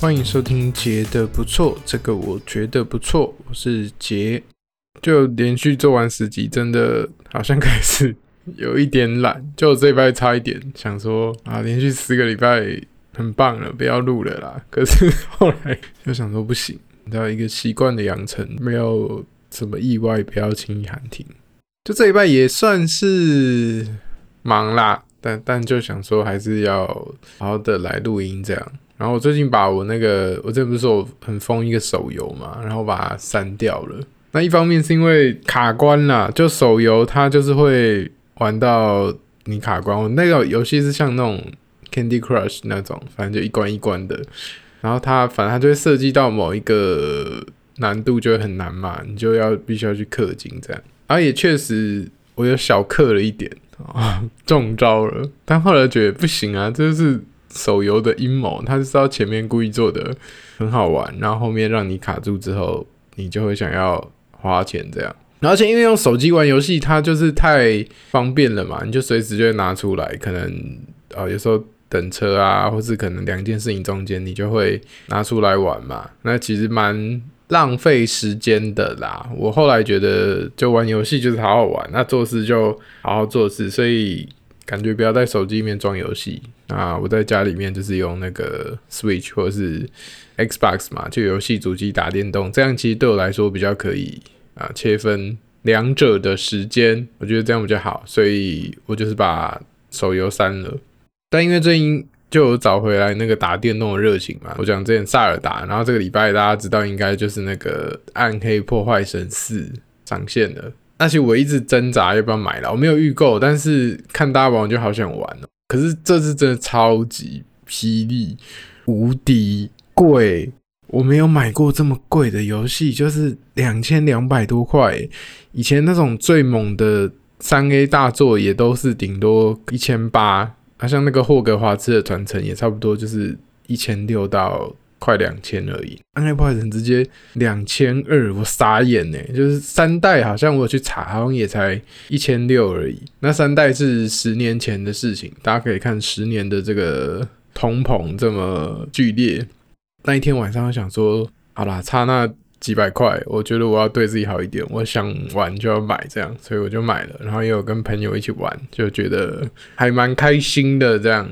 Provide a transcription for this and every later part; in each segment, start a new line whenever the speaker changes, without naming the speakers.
欢迎收听杰的不错，这个我觉得不错，我是杰。就连续做完十集，真的好像开始有一点懒。就这礼拜差一点想说啊，连续十个礼拜很棒了，不要录了啦。可是后来就想说不行，要一个习惯的养成，没有什么意外，不要轻易喊停。就这礼拜也算是忙啦，但但就想说还是要好好的来录音这样。然后我最近把我那个，我这不是说我很疯一个手游嘛，然后把它删掉了。那一方面是因为卡关啦，就手游它就是会玩到你卡关。我那个游戏是像那种 Candy Crush 那种，反正就一关一关的。然后它反正它就会涉及到某一个难度就会很难嘛，你就要必须要去氪金这样。然后也确实我有小氪了一点啊，中招了。但后来觉得不行啊，这就是手游的阴谋，他是知道前面故意做的很好玩，然后后面让你卡住之后，你就会想要。花钱这样，而且因为用手机玩游戏，它就是太方便了嘛，你就随时就会拿出来，可能啊、有时候等车啊，或是可能两件事情中间，你就会拿出来玩嘛。那其实蛮浪费时间的啦。我后来觉得，就玩游戏就是好好玩，那做事就好好做事，所以感觉不要在手机里面装游戏。那我在家里面就是用那个 Switch 或者是 Xbox 嘛，就游戏主机打电动，这样其实对我来说比较可以啊，切分两者的时间，我觉得这样比较好，所以我就是把手游删了。但因为最近就有找回来那个打电动的热情嘛，我讲之前萨尔达，然后这个礼拜大家知道应该就是那个暗黑破坏神四上线了，那些我一直挣扎要不要买了，我没有预购，但是看大家玩就好想玩哦。可是这次真的超级霹雳无敌贵，我没有买过这么贵的游戏，就是两千两百多块。以前那种最猛的三 A 大作也都是顶多一千八，好像那个霍格华兹的传承也差不多就是一千六到。快两千而已，暗黑破坏神直接两千二，我傻眼呢。就是三代好像我去查，好像也才一千六而已。那三代是十年前的事情，大家可以看十年的这个通膨这么剧烈。那一天晚上我想说，好啦，差那几百块，我觉得我要对自己好一点，我想玩就要买这样，所以我就买了。然后也有跟朋友一起玩，就觉得还蛮开心的这样。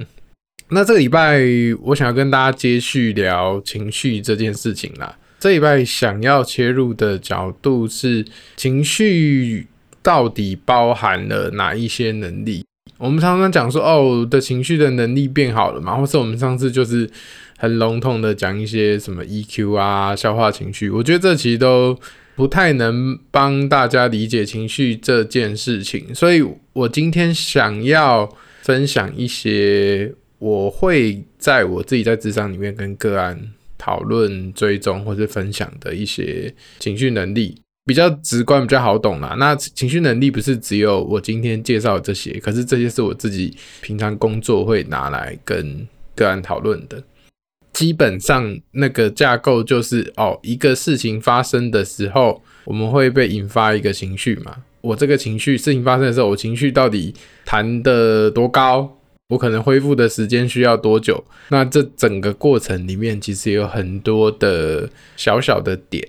那这个礼拜，我想要跟大家接续聊情绪这件事情啦。这礼拜想要切入的角度是，情绪到底包含了哪一些能力？我们常常讲说，哦，的情绪的能力变好了嘛，或是我们上次就是很笼统的讲一些什么 EQ 啊，消化情绪。我觉得这其实都不太能帮大家理解情绪这件事情，所以我今天想要分享一些。我会在我自己在咨商里面跟个案讨论、追踪或是分享的一些情绪能力，比较直观、比较好懂啦。那情绪能力不是只有我今天介绍这些，可是这些是我自己平常工作会拿来跟个案讨论的。基本上那个架构就是哦，一个事情发生的时候，我们会被引发一个情绪嘛。我这个情绪，事情发生的时候，我情绪到底弹得多高？我可能恢复的时间需要多久？那这整个过程里面其实有很多的小小的点，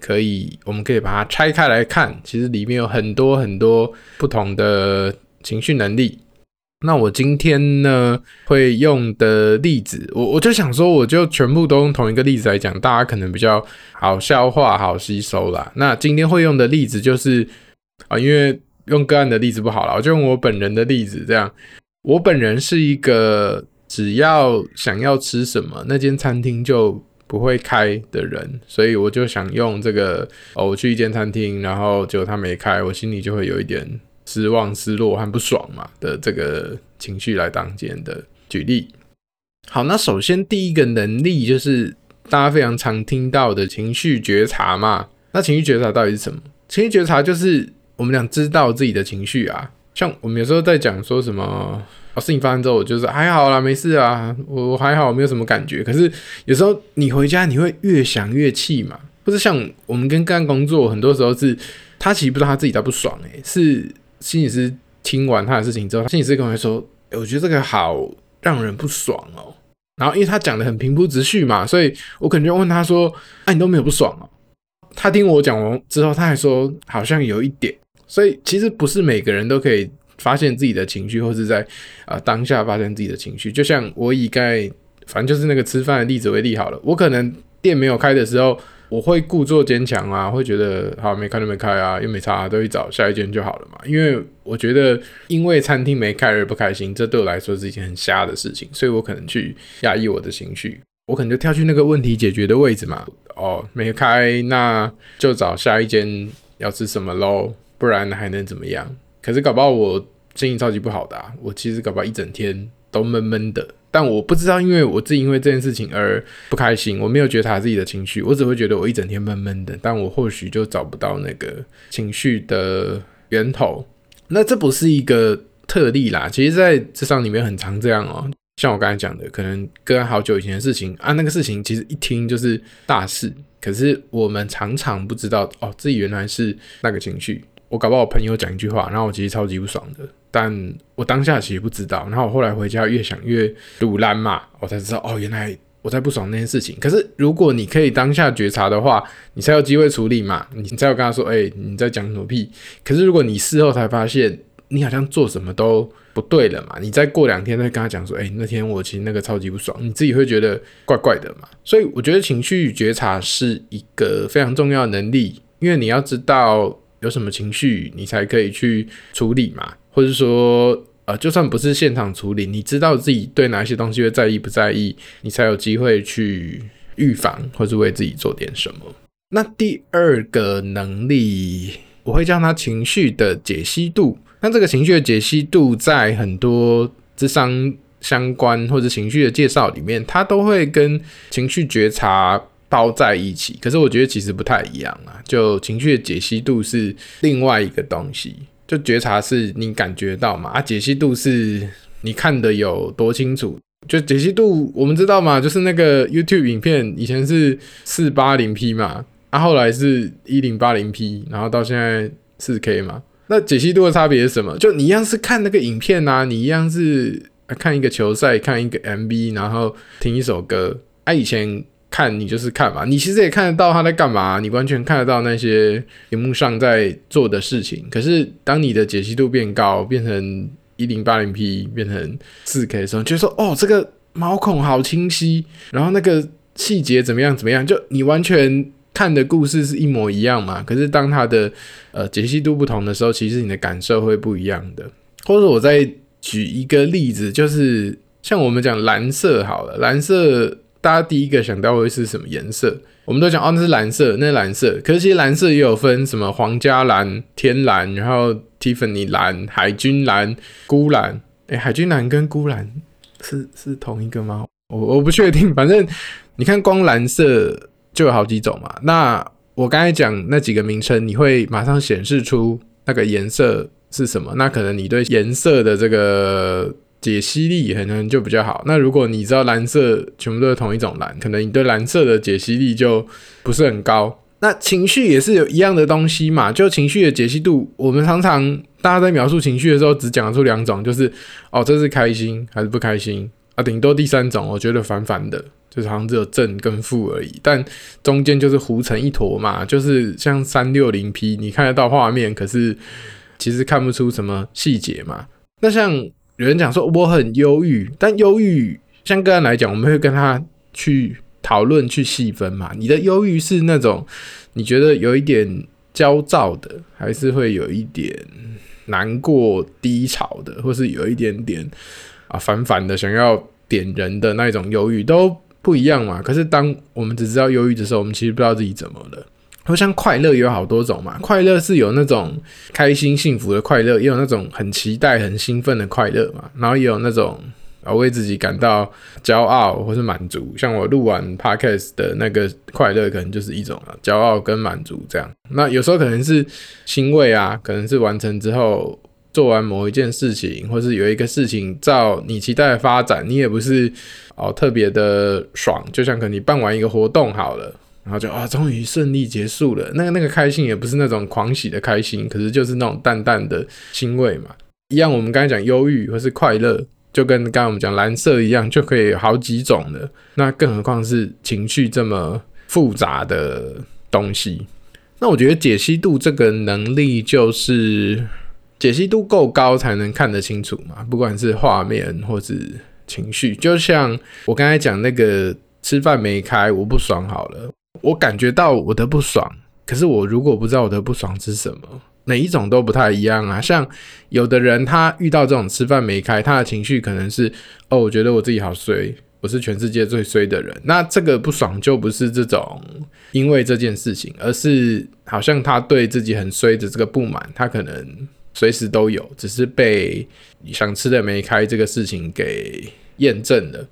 可以我们可以把它拆开来看。其实里面有很多很多不同的情绪能力。那我今天呢会用的例子，我我就想说，我就全部都用同一个例子来讲，大家可能比较好消化、好吸收啦。那今天会用的例子就是啊，因为用个案的例子不好了，我就用我本人的例子这样。我本人是一个只要想要吃什么，那间餐厅就不会开的人，所以我就想用这个哦，我去一间餐厅，然后结果他没开，我心里就会有一点失望、失落和不爽嘛的这个情绪来当今天的举例。好，那首先第一个能力就是大家非常常听到的情绪觉察嘛。那情绪觉察到底是什么？情绪觉察就是我们俩知道自己的情绪啊。像我们有时候在讲说什么，事情发生之后，我就是还好啦，没事啊，我还好，没有什么感觉。可是有时候你回家，你会越想越气嘛。或者像我们跟干工作，很多时候是他其实不知道他自己在不爽，诶，是心理师听完他的事情之后，他心理师跟我说，欸，我觉得这个好让人不爽哦。然后因为他讲的很平铺直叙嘛，所以我可能就问他说：“哎、啊，你都没有不爽哦？”他听我讲完之后，他还说好像有一点。所以其实不是每个人都可以发现自己的情绪，或是在啊、当下发现自己的情绪。就像我以盖反正就是那个吃饭的例子为例好了，我可能店没有开的时候，我会故作坚强啊，会觉得好没开就没开啊，又没差、都去找下一间就好了嘛。因为我觉得因为餐厅没开而不开心，这对我来说是一件很瞎的事情，所以我可能去压抑我的情绪，我可能就跳去那个问题解决的位置嘛。哦，没开，那就找下一间要吃什么喽。不然还能怎么样？可是搞不好我心情超级不好的啊！我其实搞不好一整天都闷闷的，但我不知道，因为我自己因为这件事情而不开心，我没有觉察自己的情绪，我只会觉得我一整天闷闷的，但我或许就找不到那个情绪的源头。那这不是一个特例啦，其实在职场里面很常这样哦。像我刚才讲的，可能跟好久以前的事情啊，那个事情其实一听就是大事，可是我们常常不知道哦，自己原来是那个情绪。我搞不好我朋友讲一句话，然后我其实超级不爽的，但我当下其实不知道。然后我后来回家越想越赌烂嘛，我才知道哦，原来我在不爽那件事情。可是如果你可以当下觉察的话，你才有机会处理嘛，你才有跟他说，哎、你在讲什么屁？可是如果你事后才发现，你好像做什么都不对了嘛，你再过两天再跟他讲说，哎、那天我其实那个超级不爽，你自己会觉得怪怪的嘛。所以我觉得情绪觉察是一个非常重要的能力，因为你要知道。有什么情绪，你才可以去处理嘛？或者说，呃，就算不是现场处理，你知道自己对哪些东西会在意不在意，你才有机会去预防，或是为自己做点什么。那第二个能力，我会叫它情绪的解析度。那这个情绪的解析度，在很多智商相关或者情绪的介绍里面，它都会跟情绪觉察。包在一起，可是我觉得其实不太一样啊。就情绪的解析度是另外一个东西，就觉察是你感觉到嘛，啊，解析度是你看得有多清楚。就解析度我们知道嘛，就是那个 YouTube 影片以前是四八零 P 嘛，啊，后来是一零八零 P，然后到现在四 K 嘛。那解析度的差别是什么？就你一样是看那个影片啊，你一样是看一个球赛，看一个 MV，然后听一首歌。啊，以前。看你就是看嘛，你其实也看得到他在干嘛，你完全看得到那些荧幕上在做的事情。可是当你的解析度变高，变成一零八零 P，变成四 K 的时候，就说哦，这个毛孔好清晰，然后那个细节怎么样怎么样，就你完全看的故事是一模一样嘛。可是当它的呃解析度不同的时候，其实你的感受会不一样的。或者我再举一个例子，就是像我们讲蓝色好了，蓝色。大家第一个想到会是什么颜色？我们都讲哦，那是蓝色，那是蓝色。可是其实蓝色也有分什么皇家蓝、天蓝，然后 Tiffany 蓝、海军蓝、鈷蓝。诶、欸，海军蓝跟鈷蓝是是同一个吗？我我不确定。反正你看，光蓝色就有好几种嘛。那我刚才讲那几个名称，你会马上显示出那个颜色是什么？那可能你对颜色的这个。解析力可能就比较好。那如果你知道蓝色全部都是同一种蓝，可能你对蓝色的解析力就不是很高。那情绪也是有一样的东西嘛？就情绪的解析度，我们常常大家在描述情绪的时候，只讲出两种，就是哦，这是开心还是不开心啊？顶多第三种，我觉得烦烦的，就是好像只有正跟负而已。但中间就是糊成一坨嘛，就是像三六零 P，你看得到画面，可是其实看不出什么细节嘛。那像。有人讲说我很忧郁，但忧郁像个人来讲，我们会跟他去讨论、去细分嘛。你的忧郁是那种你觉得有一点焦躁的，还是会有一点难过、低潮的，或是有一点点啊烦烦的，想要点人的那种忧郁都不一样嘛。可是当我们只知道忧郁的时候，我们其实不知道自己怎么了。好像快乐有好多种嘛，快乐是有那种开心幸福的快乐，也有那种很期待很兴奋的快乐嘛，然后也有那种啊为自己感到骄傲或是满足，像我录完 podcast 的那个快乐，可能就是一种啊骄傲跟满足这样。那有时候可能是欣慰啊，可能是完成之后做完某一件事情，或是有一个事情照你期待的发展，你也不是哦特别的爽，就像可能你办完一个活动好了。然后就啊，终于顺利结束了。那个那个开心也不是那种狂喜的开心，可是就是那种淡淡的欣慰嘛。一样，我们刚才讲忧郁或是快乐，就跟刚刚我们讲蓝色一样，就可以好几种的。那更何况是情绪这么复杂的东西。那我觉得解析度这个能力，就是解析度够高才能看得清楚嘛，不管是画面或是情绪。就像我刚才讲那个吃饭没开，我不爽好了，我感觉到我的不爽，可是我如果不知道我的不爽是什么。每一种都不太一样啊，像有的人他遇到这种吃饭没开，他的情绪可能是哦，我觉得我自己好衰，我是全世界最衰的人。那这个不爽就不是这种因为这件事情，而是好像他对自己很衰的这个不满，他可能随时都有，只是被想吃的没开这个事情给验证了。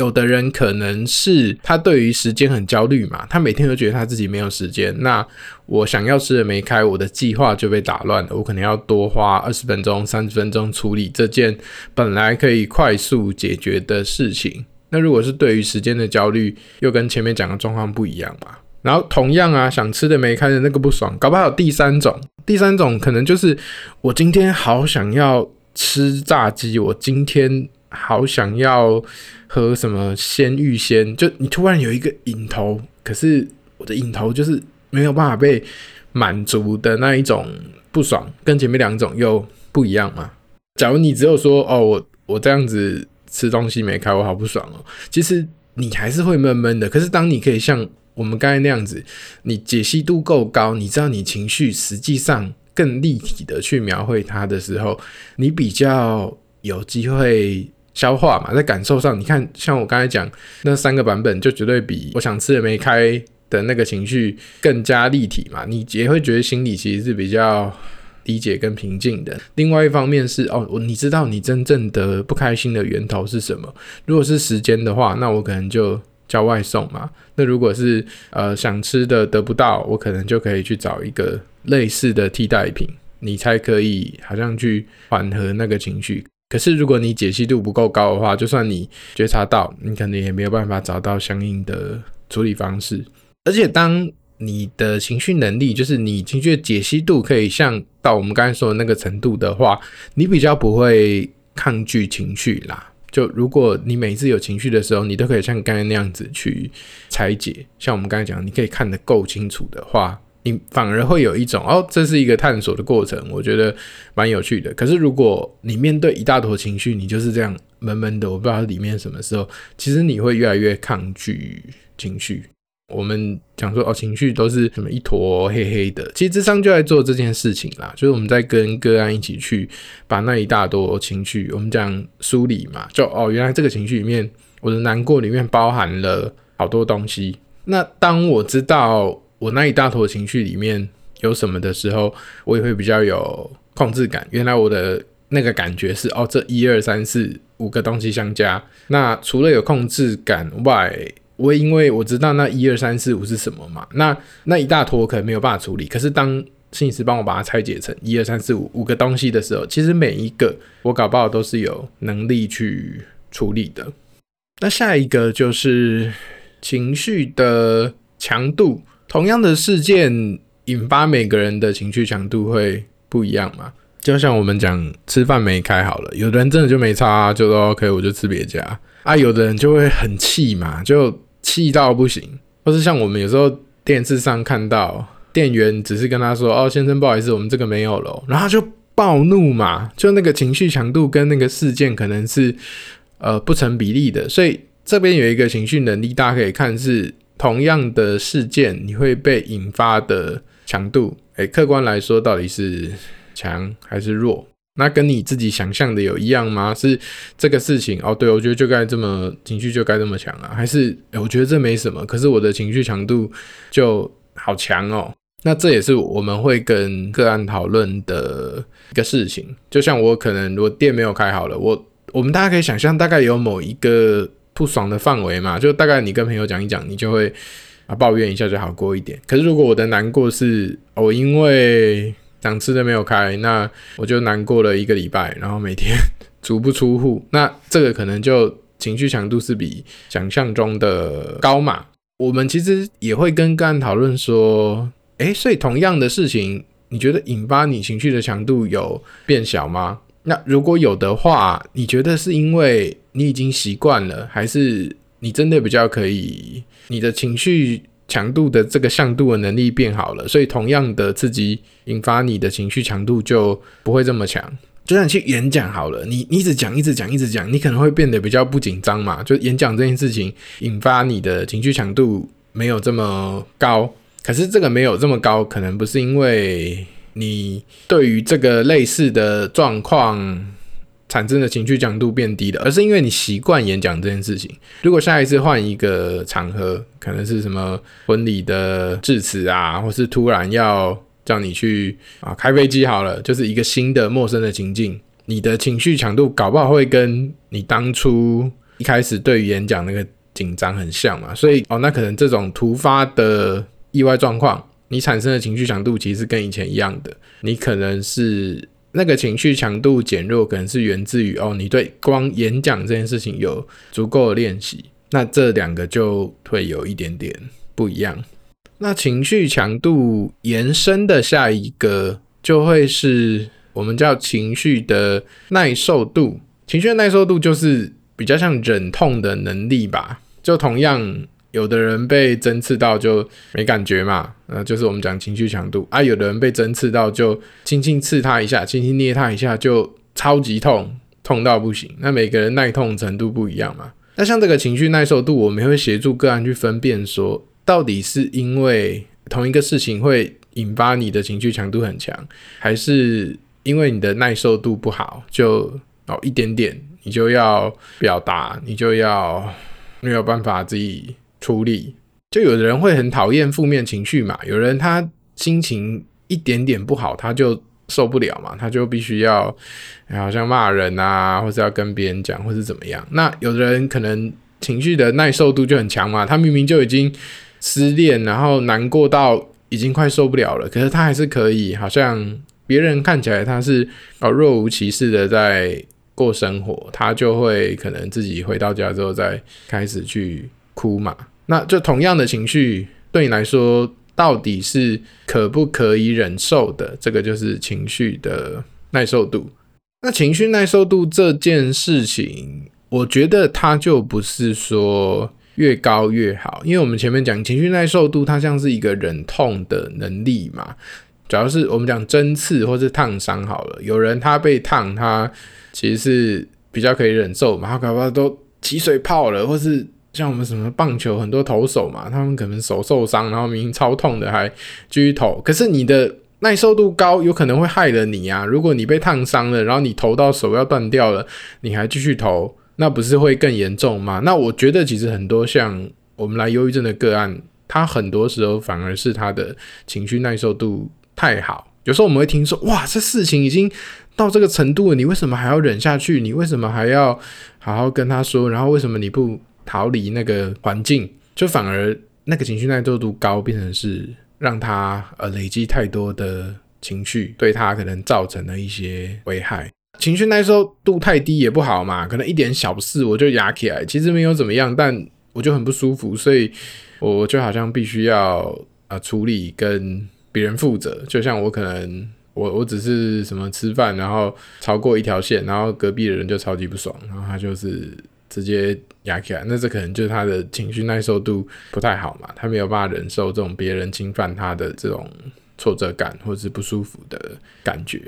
有的人可能是他对于时间很焦虑嘛，他每天都觉得他自己没有时间。那我想要吃的没开，我的计划就被打乱了。我可能要多花二十分钟、三十分钟处理这件本来可以快速解决的事情。那如果是对于时间的焦虑，又跟前面讲的状况不一样嘛。然后同样啊，想吃的没开的那个不爽，搞不好第三种。第三种可能就是我今天好想要吃炸鸡，我今天好想要。喝什么鲜芋仙？就你突然有一个瘾头，可是我的瘾头就是没有办法被满足的那一种不爽，跟前面两种又不一样嘛。假如你只有说哦，我我这样子吃东西没开，我好不爽哦。其实你还是会闷闷的。可是当你可以像我们刚才那样子，你解析度够高，你知道你情绪实际上更立体的去描绘它的时候，你比较有机会。消化嘛，在感受上，你看，像我刚才讲那三个版本，就绝对比我想吃的没开的那个情绪更加立体嘛。你也会觉得心里其实是比较理解跟平静的。另外一方面是哦，你知道你真正的不开心的源头是什么？如果是时间的话，那我可能就叫外送嘛。那如果是呃想吃的得不到，我可能就可以去找一个类似的替代品，你才可以好像去缓和那个情绪。可是，如果你解析度不够高的话，就算你觉察到，你可能也没有办法找到相应的处理方式。而且，当你的情绪能力，就是你情绪的解析度，可以像到我们刚才说的那个程度的话，你比较不会抗拒情绪啦。就如果你每一次有情绪的时候，你都可以像刚才那样子去拆解，像我们刚才讲，你可以看得够清楚的话。你反而会有一种哦，这是一个探索的过程，我觉得蛮有趣的。可是如果你面对一大坨情绪，你就是这样闷闷的，我不知道里面什么时候，其实你会越来越抗拒情绪。我们讲说哦，情绪都是什么一坨黑黑的，其实智商就在做这件事情啦，就是我们在跟个案一起去把那一大坨情绪，我们讲梳理嘛，就哦，原来这个情绪里面，我的难过里面包含了好多东西。那当我知道。我那一大坨情绪里面有什么的时候，我也会比较有控制感。原来我的那个感觉是哦，这一二三四五个东西相加。那除了有控制感外，我也因为我知道那一二三四五是什么嘛，那那一大坨我可能没有办法处理。可是当心理师帮我把它拆解成一二三四五五个东西的时候，其实每一个我搞不好都是有能力去处理的。那下一个就是情绪的强度。同样的事件引发每个人的情绪强度会不一样嘛？就像我们讲吃饭没开好了，有的人真的就没差，就说 OK，我就吃别家啊。有的人就会很气嘛，就气到不行，或是像我们有时候电视上看到店员只是跟他说：“哦，先生，不好意思，我们这个没有了。”然后就暴怒嘛，就那个情绪强度跟那个事件可能是呃不成比例的。所以这边有一个情绪能力，大家可以看是。同样的事件，你会被引发的强度，诶，客观来说到底是强还是弱？那跟你自己想象的有一样吗？是这个事情哦，对，我觉得就该这么情绪就该这么强啊？还是诶，我觉得这没什么，可是我的情绪强度就好强哦。那这也是我们会跟个案讨论的一个事情。就像我可能如果店没有开好了，我我们大家可以想象，大概有某一个。不爽的范围嘛，就大概你跟朋友讲一讲，你就会啊抱怨一下就好过一点。可是如果我的难过是我因为想吃的没有开，那我就难过了一个礼拜，然后每天足不出户，那这个可能就情绪强度是比想象中的高嘛。我们其实也会跟个案讨论说，诶，所以同样的事情，你觉得引发你情绪的强度有变小吗？那如果有的话，你觉得是因为你已经习惯了，还是你真的比较可以，你的情绪强度的这个向度的能力变好了，所以同样的刺激引发你的情绪强度就不会这么强。就像去演讲好了，你你一直讲，一直讲，一直讲，你可能会变得比较不紧张嘛。就演讲这件事情引发你的情绪强度没有这么高，可是这个没有这么高，可能不是因为你对于这个类似的状况产生的情绪强度变低了，而是因为你习惯演讲这件事情。如果下一次换一个场合，可能是什么婚礼的致辞啊，或是突然要。叫你去啊开飞机好了，就是一个新的陌生的情境，你的情绪强度搞不好会跟你当初一开始对于演讲那个紧张很像嘛，所以哦，那可能这种突发的意外状况，你产生的情绪强度其实跟以前一样的，你可能是那个情绪强度减弱，可能是源自于哦，你对光演讲这件事情有足够的练习，那这两个就会有一点点不一样。那情绪强度延伸的下一个就会是我们叫情绪的耐受度。情绪的耐受度就是比较像忍痛的能力吧。就同样，有的人被针刺到就没感觉嘛，那就是我们讲情绪强度啊。有的人被针刺到就轻轻刺他一下，轻轻捏他一下就超级痛，痛到不行。那每个人耐痛程度不一样嘛。那像这个情绪耐受度，我们会协助个案去分辨说。到底是因为同一个事情会引发你的情绪强度很强，还是因为你的耐受度不好，就哦一点点你就要表达，你就要没有办法自己处理？就有的人会很讨厌负面情绪嘛，有人他心情一点点不好，他就受不了嘛，他就必须要好像骂人啊，或是要跟别人讲，或是怎么样。那有的人可能情绪的耐受度就很强嘛，他明明就已经。失恋，然后难过到已经快受不了了，可是他还是可以，好像别人看起来他是哦若无其事的在过生活，他就会可能自己回到家之后再开始去哭嘛。那就同样的情绪对你来说，到底是可不可以忍受的？这个就是情绪的耐受度。那情绪耐受度这件事情，我觉得它就不是说。越高越好，因为我们前面讲情绪耐受度，它像是一个忍痛的能力嘛。主要是我们讲针刺或是烫伤好了，有人他被烫，他其实是比较可以忍受嘛。他搞不好都起水泡了，或是像我们什么棒球很多投手嘛，他们可能手受伤，然后明明超痛的还继续投。可是你的耐受度高，有可能会害了你啊。如果你被烫伤了，然后你投到手要断掉了，你还继续投。那不是会更严重吗？那我觉得其实很多像我们来忧郁症的个案，他很多时候反而是他的情绪耐受度太好。有时候我们会听说，哇，这事情已经到这个程度了，你为什么还要忍下去？你为什么还要好好跟他说？然后为什么你不逃离那个环境？就反而那个情绪耐受度高，变成是让他呃累积太多的情绪，对他可能造成了一些危害。情绪耐受度太低也不好嘛，可能一点小事我就压起来，其实没有怎么样，但我就很不舒服，所以我就好像必须要啊处理跟别人负责，就像我可能我我只是什么吃饭，然后超过一条线，然后隔壁的人就超级不爽，然后他就是直接压起来，那这可能就是他的情绪耐受度不太好嘛，他没有办法忍受这种别人侵犯他的这种挫折感或者是不舒服的感觉。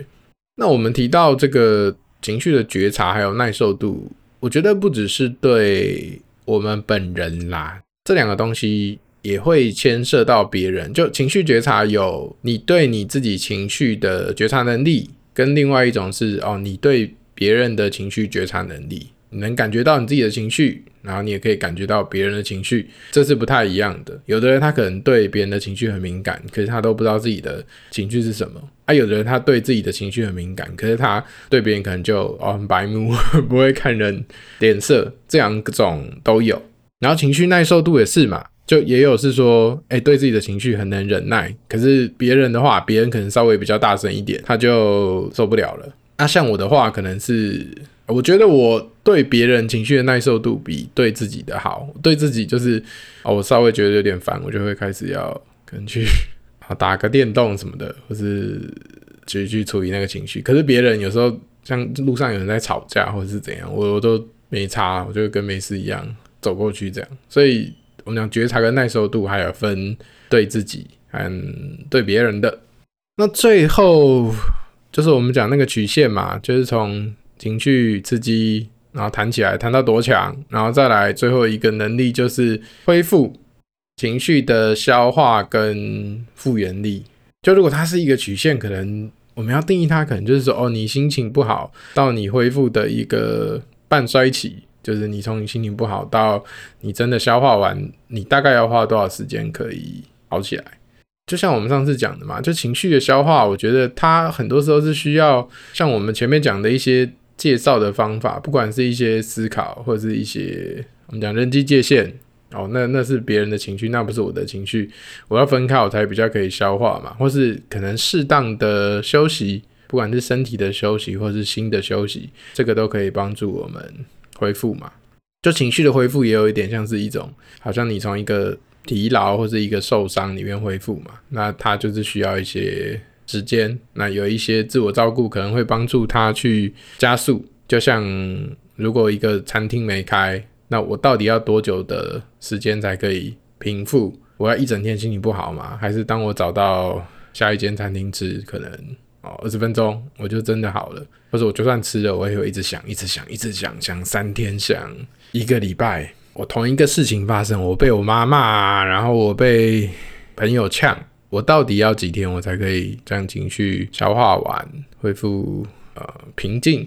那我们提到这个情绪的觉察还有耐受度，我觉得不只是对我们本人啦，这两个东西也会牵涉到别人。就情绪觉察有你对你自己情绪的觉察能力，跟另外一种是哦，你对别人的情绪觉察能力。你能感觉到你自己的情绪，然后你也可以感觉到别人的情绪，这是不太一样的。有的人他可能对别人的情绪很敏感，可是他都不知道自己的情绪是什么；啊，有的人他对自己的情绪很敏感，可是他对别人可能就哦很白目，不会看人脸色，这两种都有。然后情绪耐受度也是嘛，就也有是说，哎，对自己的情绪很能忍耐，可是别人的话，别人可能稍微比较大声一点，他就受不了了。那像我的话，可能是。我觉得我对别人情绪的耐受度比对自己的好。对自己就是，哦，我稍微觉得有点烦，我就会开始要可能去 啊打个电动什么的，或是去去处理那个情绪。可是别人有时候像路上有人在吵架或者是怎样，我我都没差，我就跟没事一样走过去这样。所以我们讲觉察跟耐受度还有分对自己和对别人的。那最后就是我们讲那个曲线嘛，就是从情绪刺激，然后弹起来，弹到多强，然后再来最后一个能力就是恢复情绪的消化跟复原力。就如果它是一个曲线，可能我们要定义它，可能就是说，哦，你心情不好到你恢复的一个半衰期，就是你从你心情不好到你真的消化完，你大概要花多少时间可以好起来？就像我们上次讲的嘛，就情绪的消化，我觉得它很多时候是需要像我们前面讲的一些介绍的方法，不管是一些思考，或者是一些我们讲人际界限，哦，那那是别人的情绪，那不是我的情绪，我要分开，我才比较可以消化嘛，或是可能适当的休息，不管是身体的休息，或是心的休息，这个都可以帮助我们恢复嘛。就情绪的恢复，也有一点像是一种，好像你从一个。疲劳或者一个受伤里面恢复嘛，那它就是需要一些时间。那有一些自我照顾可能会帮助他去加速。就像如果一个餐厅没开，那我到底要多久的时间才可以平复？我要一整天心情不好吗？还是当我找到下一间餐厅吃，可能哦二十分钟我就真的好了？或者我就算吃了，我也会一直想，一直想，一直想，想三天，想一个礼拜。我同一个事情发生，我被我妈骂，然后我被朋友呛，我到底要几天我才可以将情绪消化完，恢复呃平静？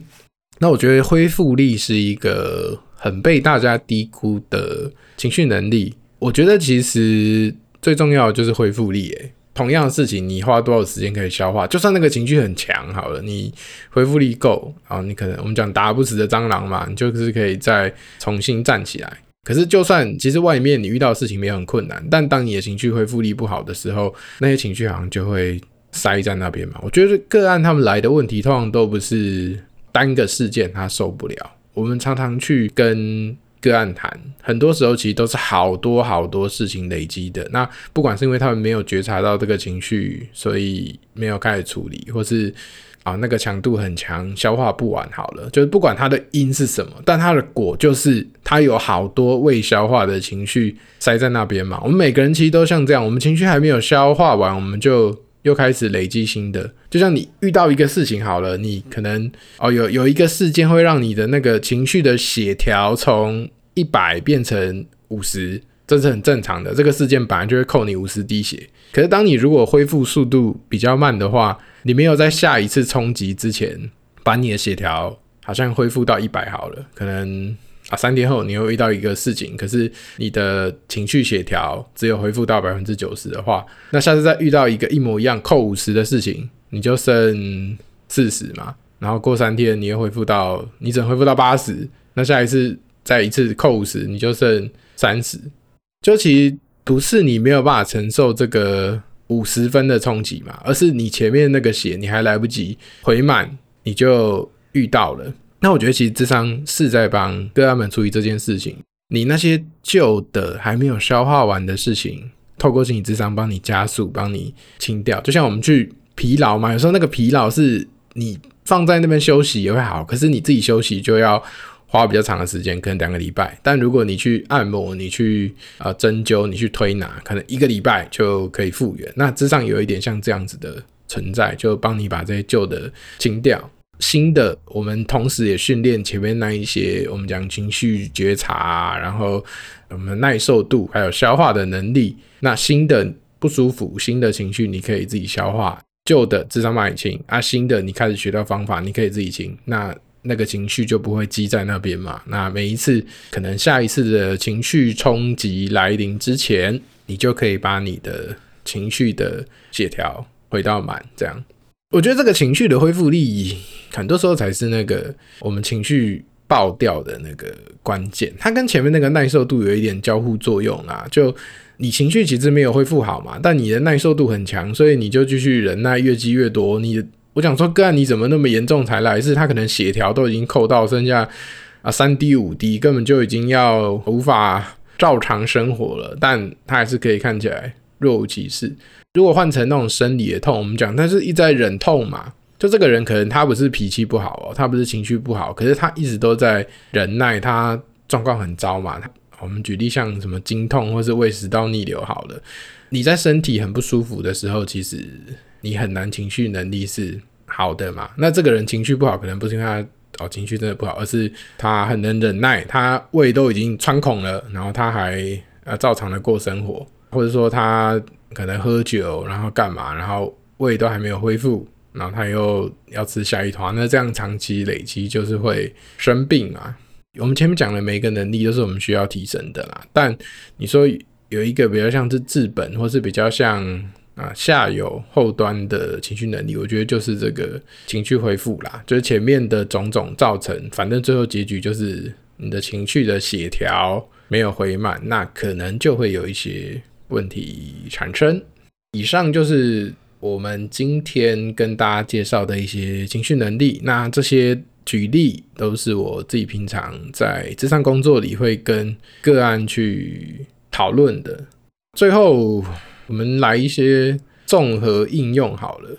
那我觉得恢复力是一个很被大家低估的情绪能力。我觉得其实最重要的就是恢复力。诶，同样的事情，你花多少时间可以消化？就算那个情绪很强，好了，你恢复力够，然后你可能我们讲打不死的蟑螂嘛，你就是可以再重新站起来。可是，就算其实外面你遇到事情没有很困难，但当你的情绪恢复力不好的时候，那些情绪好像就会塞在那边嘛。我觉得个案他们来的问题，通常都不是单个事件他受不了。我们常常去跟个案谈，很多时候其实都是好多好多事情累积的。那不管是因为他们没有觉察到这个情绪，所以没有开始处理，或是。啊，那个强度很强，消化不完。好了，就是不管它的因是什么，但它的果就是它有好多未消化的情绪塞在那边嘛。我们每个人其实都像这样，我们情绪还没有消化完，我们就又开始累积新的。就像你遇到一个事情好了，你可能哦有有一个事件会让你的那个情绪的血条从一百变成五十，这是很正常的。这个事件本来就会扣你五十滴血，可是当你如果恢复速度比较慢的话，你没有在下一次冲击之前，把你的血条好像恢复到一百好了，可能啊三天后你又遇到一个事情，可是你的情绪血条只有恢复到百分之九十的话，那下次再遇到一个一模一样扣五十的事情，你就剩四十嘛，然后过三天你又恢复到你只能恢复到八十，那下一次再一次扣五十，你就剩三十，就其实不是你没有办法承受这个。五十分的冲击嘛，而是你前面那个血你还来不及回满，你就遇到了。那我觉得其实智商是在帮个案们处理这件事情。你那些旧的还没有消化完的事情，透过心理智商帮你加速，帮你清掉。就像我们去疲劳嘛，有时候那个疲劳是你放在那边休息也会好，可是你自己休息就要。花比较长的时间，可能两个礼拜。但如果你去按摩，你去啊、呃、针灸，你去推拿，可能一个礼拜就可以复原。那之上有一点像这样子的存在，就帮你把这些旧的清掉，新的我们同时也训练前面那一些我们讲情绪觉察，然后我们耐受度还有消化的能力。那新的不舒服、新的情绪，你可以自己消化；旧的咨商帮你清啊，新的你开始学到方法，你可以自己清。那那个情绪就不会积在那边嘛。那每一次可能下一次的情绪冲击来临之前，你就可以把你的情绪的血条回到满。这样，我觉得这个情绪的恢复力，很多时候才是那个我们情绪爆掉的那个关键。它跟前面那个耐受度有一点交互作用啊。就你情绪其实没有恢复好嘛，但你的耐受度很强，所以你就继续忍耐，越积越多。你我想说，个案你怎么那么严重才来？是他可能血条都已经扣到剩下啊三滴五滴，根本就已经要无法照常生活了，但他还是可以看起来若无其事。如果换成那种生理的痛，我们讲但是一直在忍痛嘛，就这个人可能他不是脾气不好哦，他不是情绪不好，可是他一直都在忍耐，他状况很糟嘛。我们举例像什么经痛或是胃食道逆流好了，你在身体很不舒服的时候，其实你很难情绪能力是好的嘛。那这个人情绪不好，可能不是因为他哦情绪真的不好，而是他很能忍耐，他胃都已经穿孔了，然后他还呃照常的过生活，或者说他可能喝酒，然后干嘛，然后胃都还没有恢复。然后他又要吃下一团，那这样长期累积就是会生病嘛。我们前面讲的每一个能力都是我们需要提升的啦。但你说有一个比较像是治本，或是比较像啊下游后端的情绪能力，我觉得就是这个情绪恢复啦。就是前面的种种造成，反正最后结局就是你的情绪的协调没有回满，那可能就会有一些问题产生。以上就是。我们今天跟大家介绍的一些情绪能力，那这些举例都是我自己平常在职场工作里会跟个案去讨论的。最后，我们来一些综合应用好了。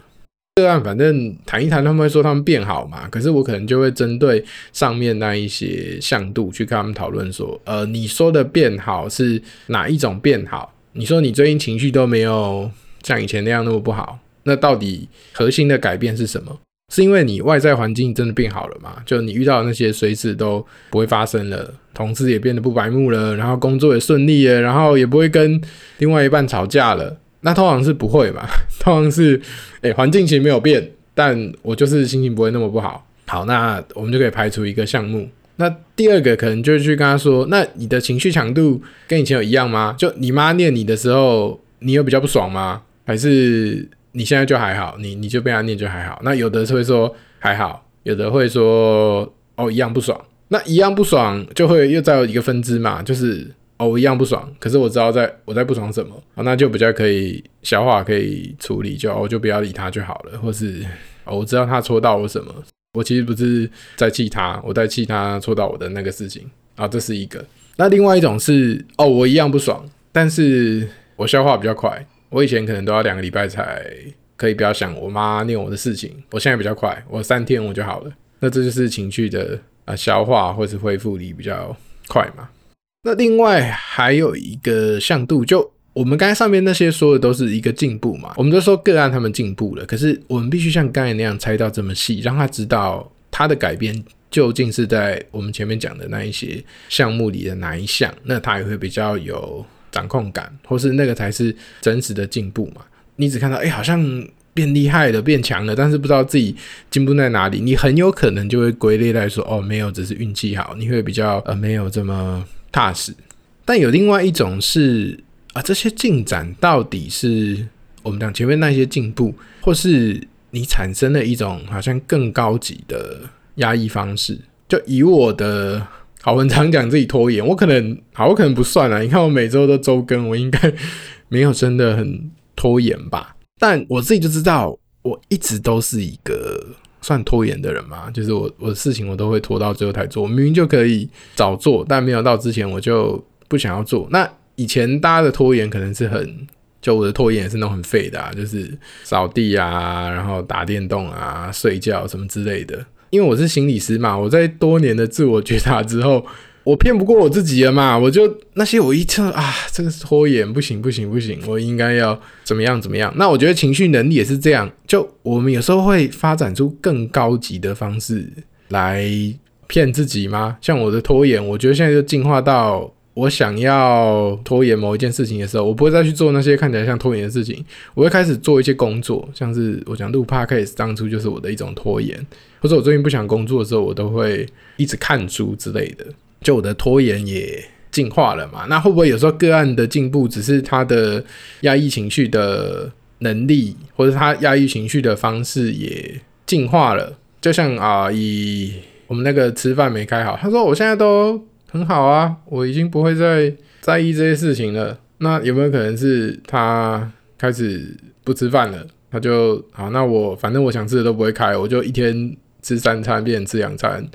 个案反正谈一谈，他们会说他们变好嘛，可是我可能就会针对上面那一些向度去跟他们讨论说，呃，你说的变好是哪一种变好？你说你最近情绪都没有。像以前那样那么不好，那到底核心的改变是什么？是因为你外在环境真的变好了吗？就你遇到的那些随时都不会发生了，同事也变得不白目了，然后工作也顺利了，然后也不会跟另外一半吵架了。那通常是不会嘛？通常是，哎，环境其实没有变，但我就是心情不会那么不好。好，那我们就可以排除一个项目。那第二个可能就是去跟他说，那你的情绪强度跟以前有一样吗？就你妈念你的时候，你有比较不爽吗？还是你现在就还好，你你就被他念就还好。那有的会说还好，有的会说哦一样不爽。那一样不爽就会又再有一个分支嘛，就是哦一样不爽，可是我知道在我在不爽什么，那就比较可以消化，可以处理，就哦就不要理他就好了。或是哦我知道他戳到我什么，我其实不是在气他，我在气他戳到我的那个事情啊，这是一个。那另外一种是哦我一样不爽，但是我消化比较快。我以前可能都要两个礼拜才可以不要想我妈念我的事情，我现在比较快，我三天我就好了。那这就是情绪的啊消化或是恢复力比较快嘛。那另外还有一个向度，就我们刚才上面那些说的都是一个进步嘛。我们都说个案他们进步了，可是我们必须像刚才那样拆到这么细，让他知道他的改变究竟是在我们前面讲的那一些项目里的哪一项，那他也会比较有。掌控感，或是那个才是真实的进步嘛？你只看到哎、好像变厉害了，变强了，但是不知道自己进步在哪里，你很有可能就会归类来说，哦，没有，只是运气好。你会比较呃，没有这么踏实。但有另外一种是啊，这些进展到底是我们讲前面那些进步，或是你产生了一种好像更高级的压抑方式？就以我的。好，我常讲自己拖延，我可能好，我可能不算啦。你看我每周都周更，我应该没有真的很拖延吧？但我自己就知道，我一直都是一个算拖延的人嘛。就是我我的事情我都会拖到最后才做，明明就可以早做，但没有到之前我就不想要做。那以前大家的拖延可能是很，就我的拖延也是那种很废的啊，就是扫地啊，然后打电动啊，睡觉什么之类的。因为我是心理师嘛，我在多年的自我觉察之后，我骗不过我自己了嘛，我就那些我一测啊，这个拖延不行不行不行，我应该要怎么样怎么样。那我觉得情绪能力也是这样，就我们有时候会发展出更高级的方式来骗自己吗？像我的拖延，我觉得现在就进化到。我想要拖延某一件事情的时候，我不会再去做那些看起来像拖延的事情，我会开始做一些工作，像是我讲录 podcast 当初就是我的一种拖延，或者我最近不想工作的时候，我都会一直看书之类的，就我的拖延也进化了嘛。那会不会有时候个案的进步只是他的压抑情绪的能力，或者他压抑情绪的方式也进化了？就像啊，以我们那个吃饭没开好，他说我现在都。很好啊，我已经不会再在意这些事情了。那有没有可能是他开始不吃饭了？他就好，那我反正我想吃的都不会开，我就一天吃三餐，变成吃两餐。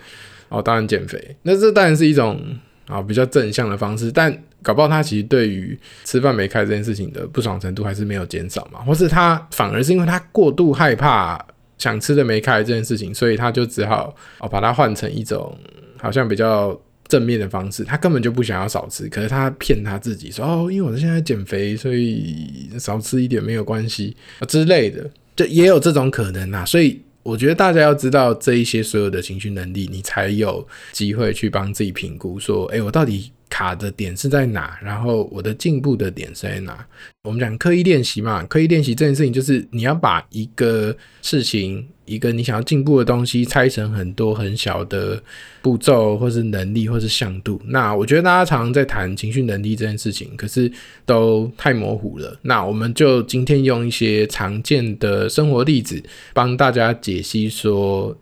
哦，当然减肥。那这当然是一种啊比较正向的方式，但搞不好他其实对于吃饭没开这件事情的不爽程度还是没有减少嘛，或是他反而是因为他过度害怕想吃的没开这件事情，所以他就只好哦把它换成一种好像比较正面的方式。他根本就不想要少吃，可是他骗他自己说哦，因为我现在减肥，所以少吃一点没有关系之类的，就也有这种可能啊。所以我觉得大家要知道这一些所有的情绪能力，你才有机会去帮自己评估说，哎，我到底。卡的点是在哪？然后我的进步的点是在哪？我们讲刻意练习嘛，刻意练习这件事情就是你要把一个事情，一个你想要进步的东西拆成很多很小的步骤，或是能力，或是向度。那我觉得大家常常在谈情绪能力这件事情，可是都太模糊了。那我们就今天用一些常见的生活例子，帮大家解析说。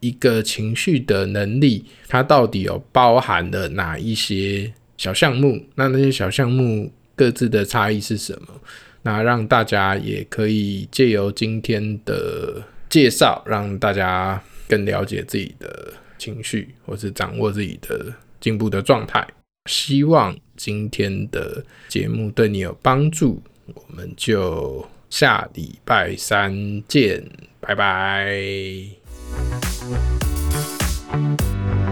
一个情绪的能力，它到底有包含了哪一些小项目？那那些小项目各自的差异是什么？那让大家也可以借由今天的介绍，让大家更了解自己的情绪，或是掌握自己的进步的状态。希望今天的节目对你有帮助，我们就下礼拜三见，拜拜。thank you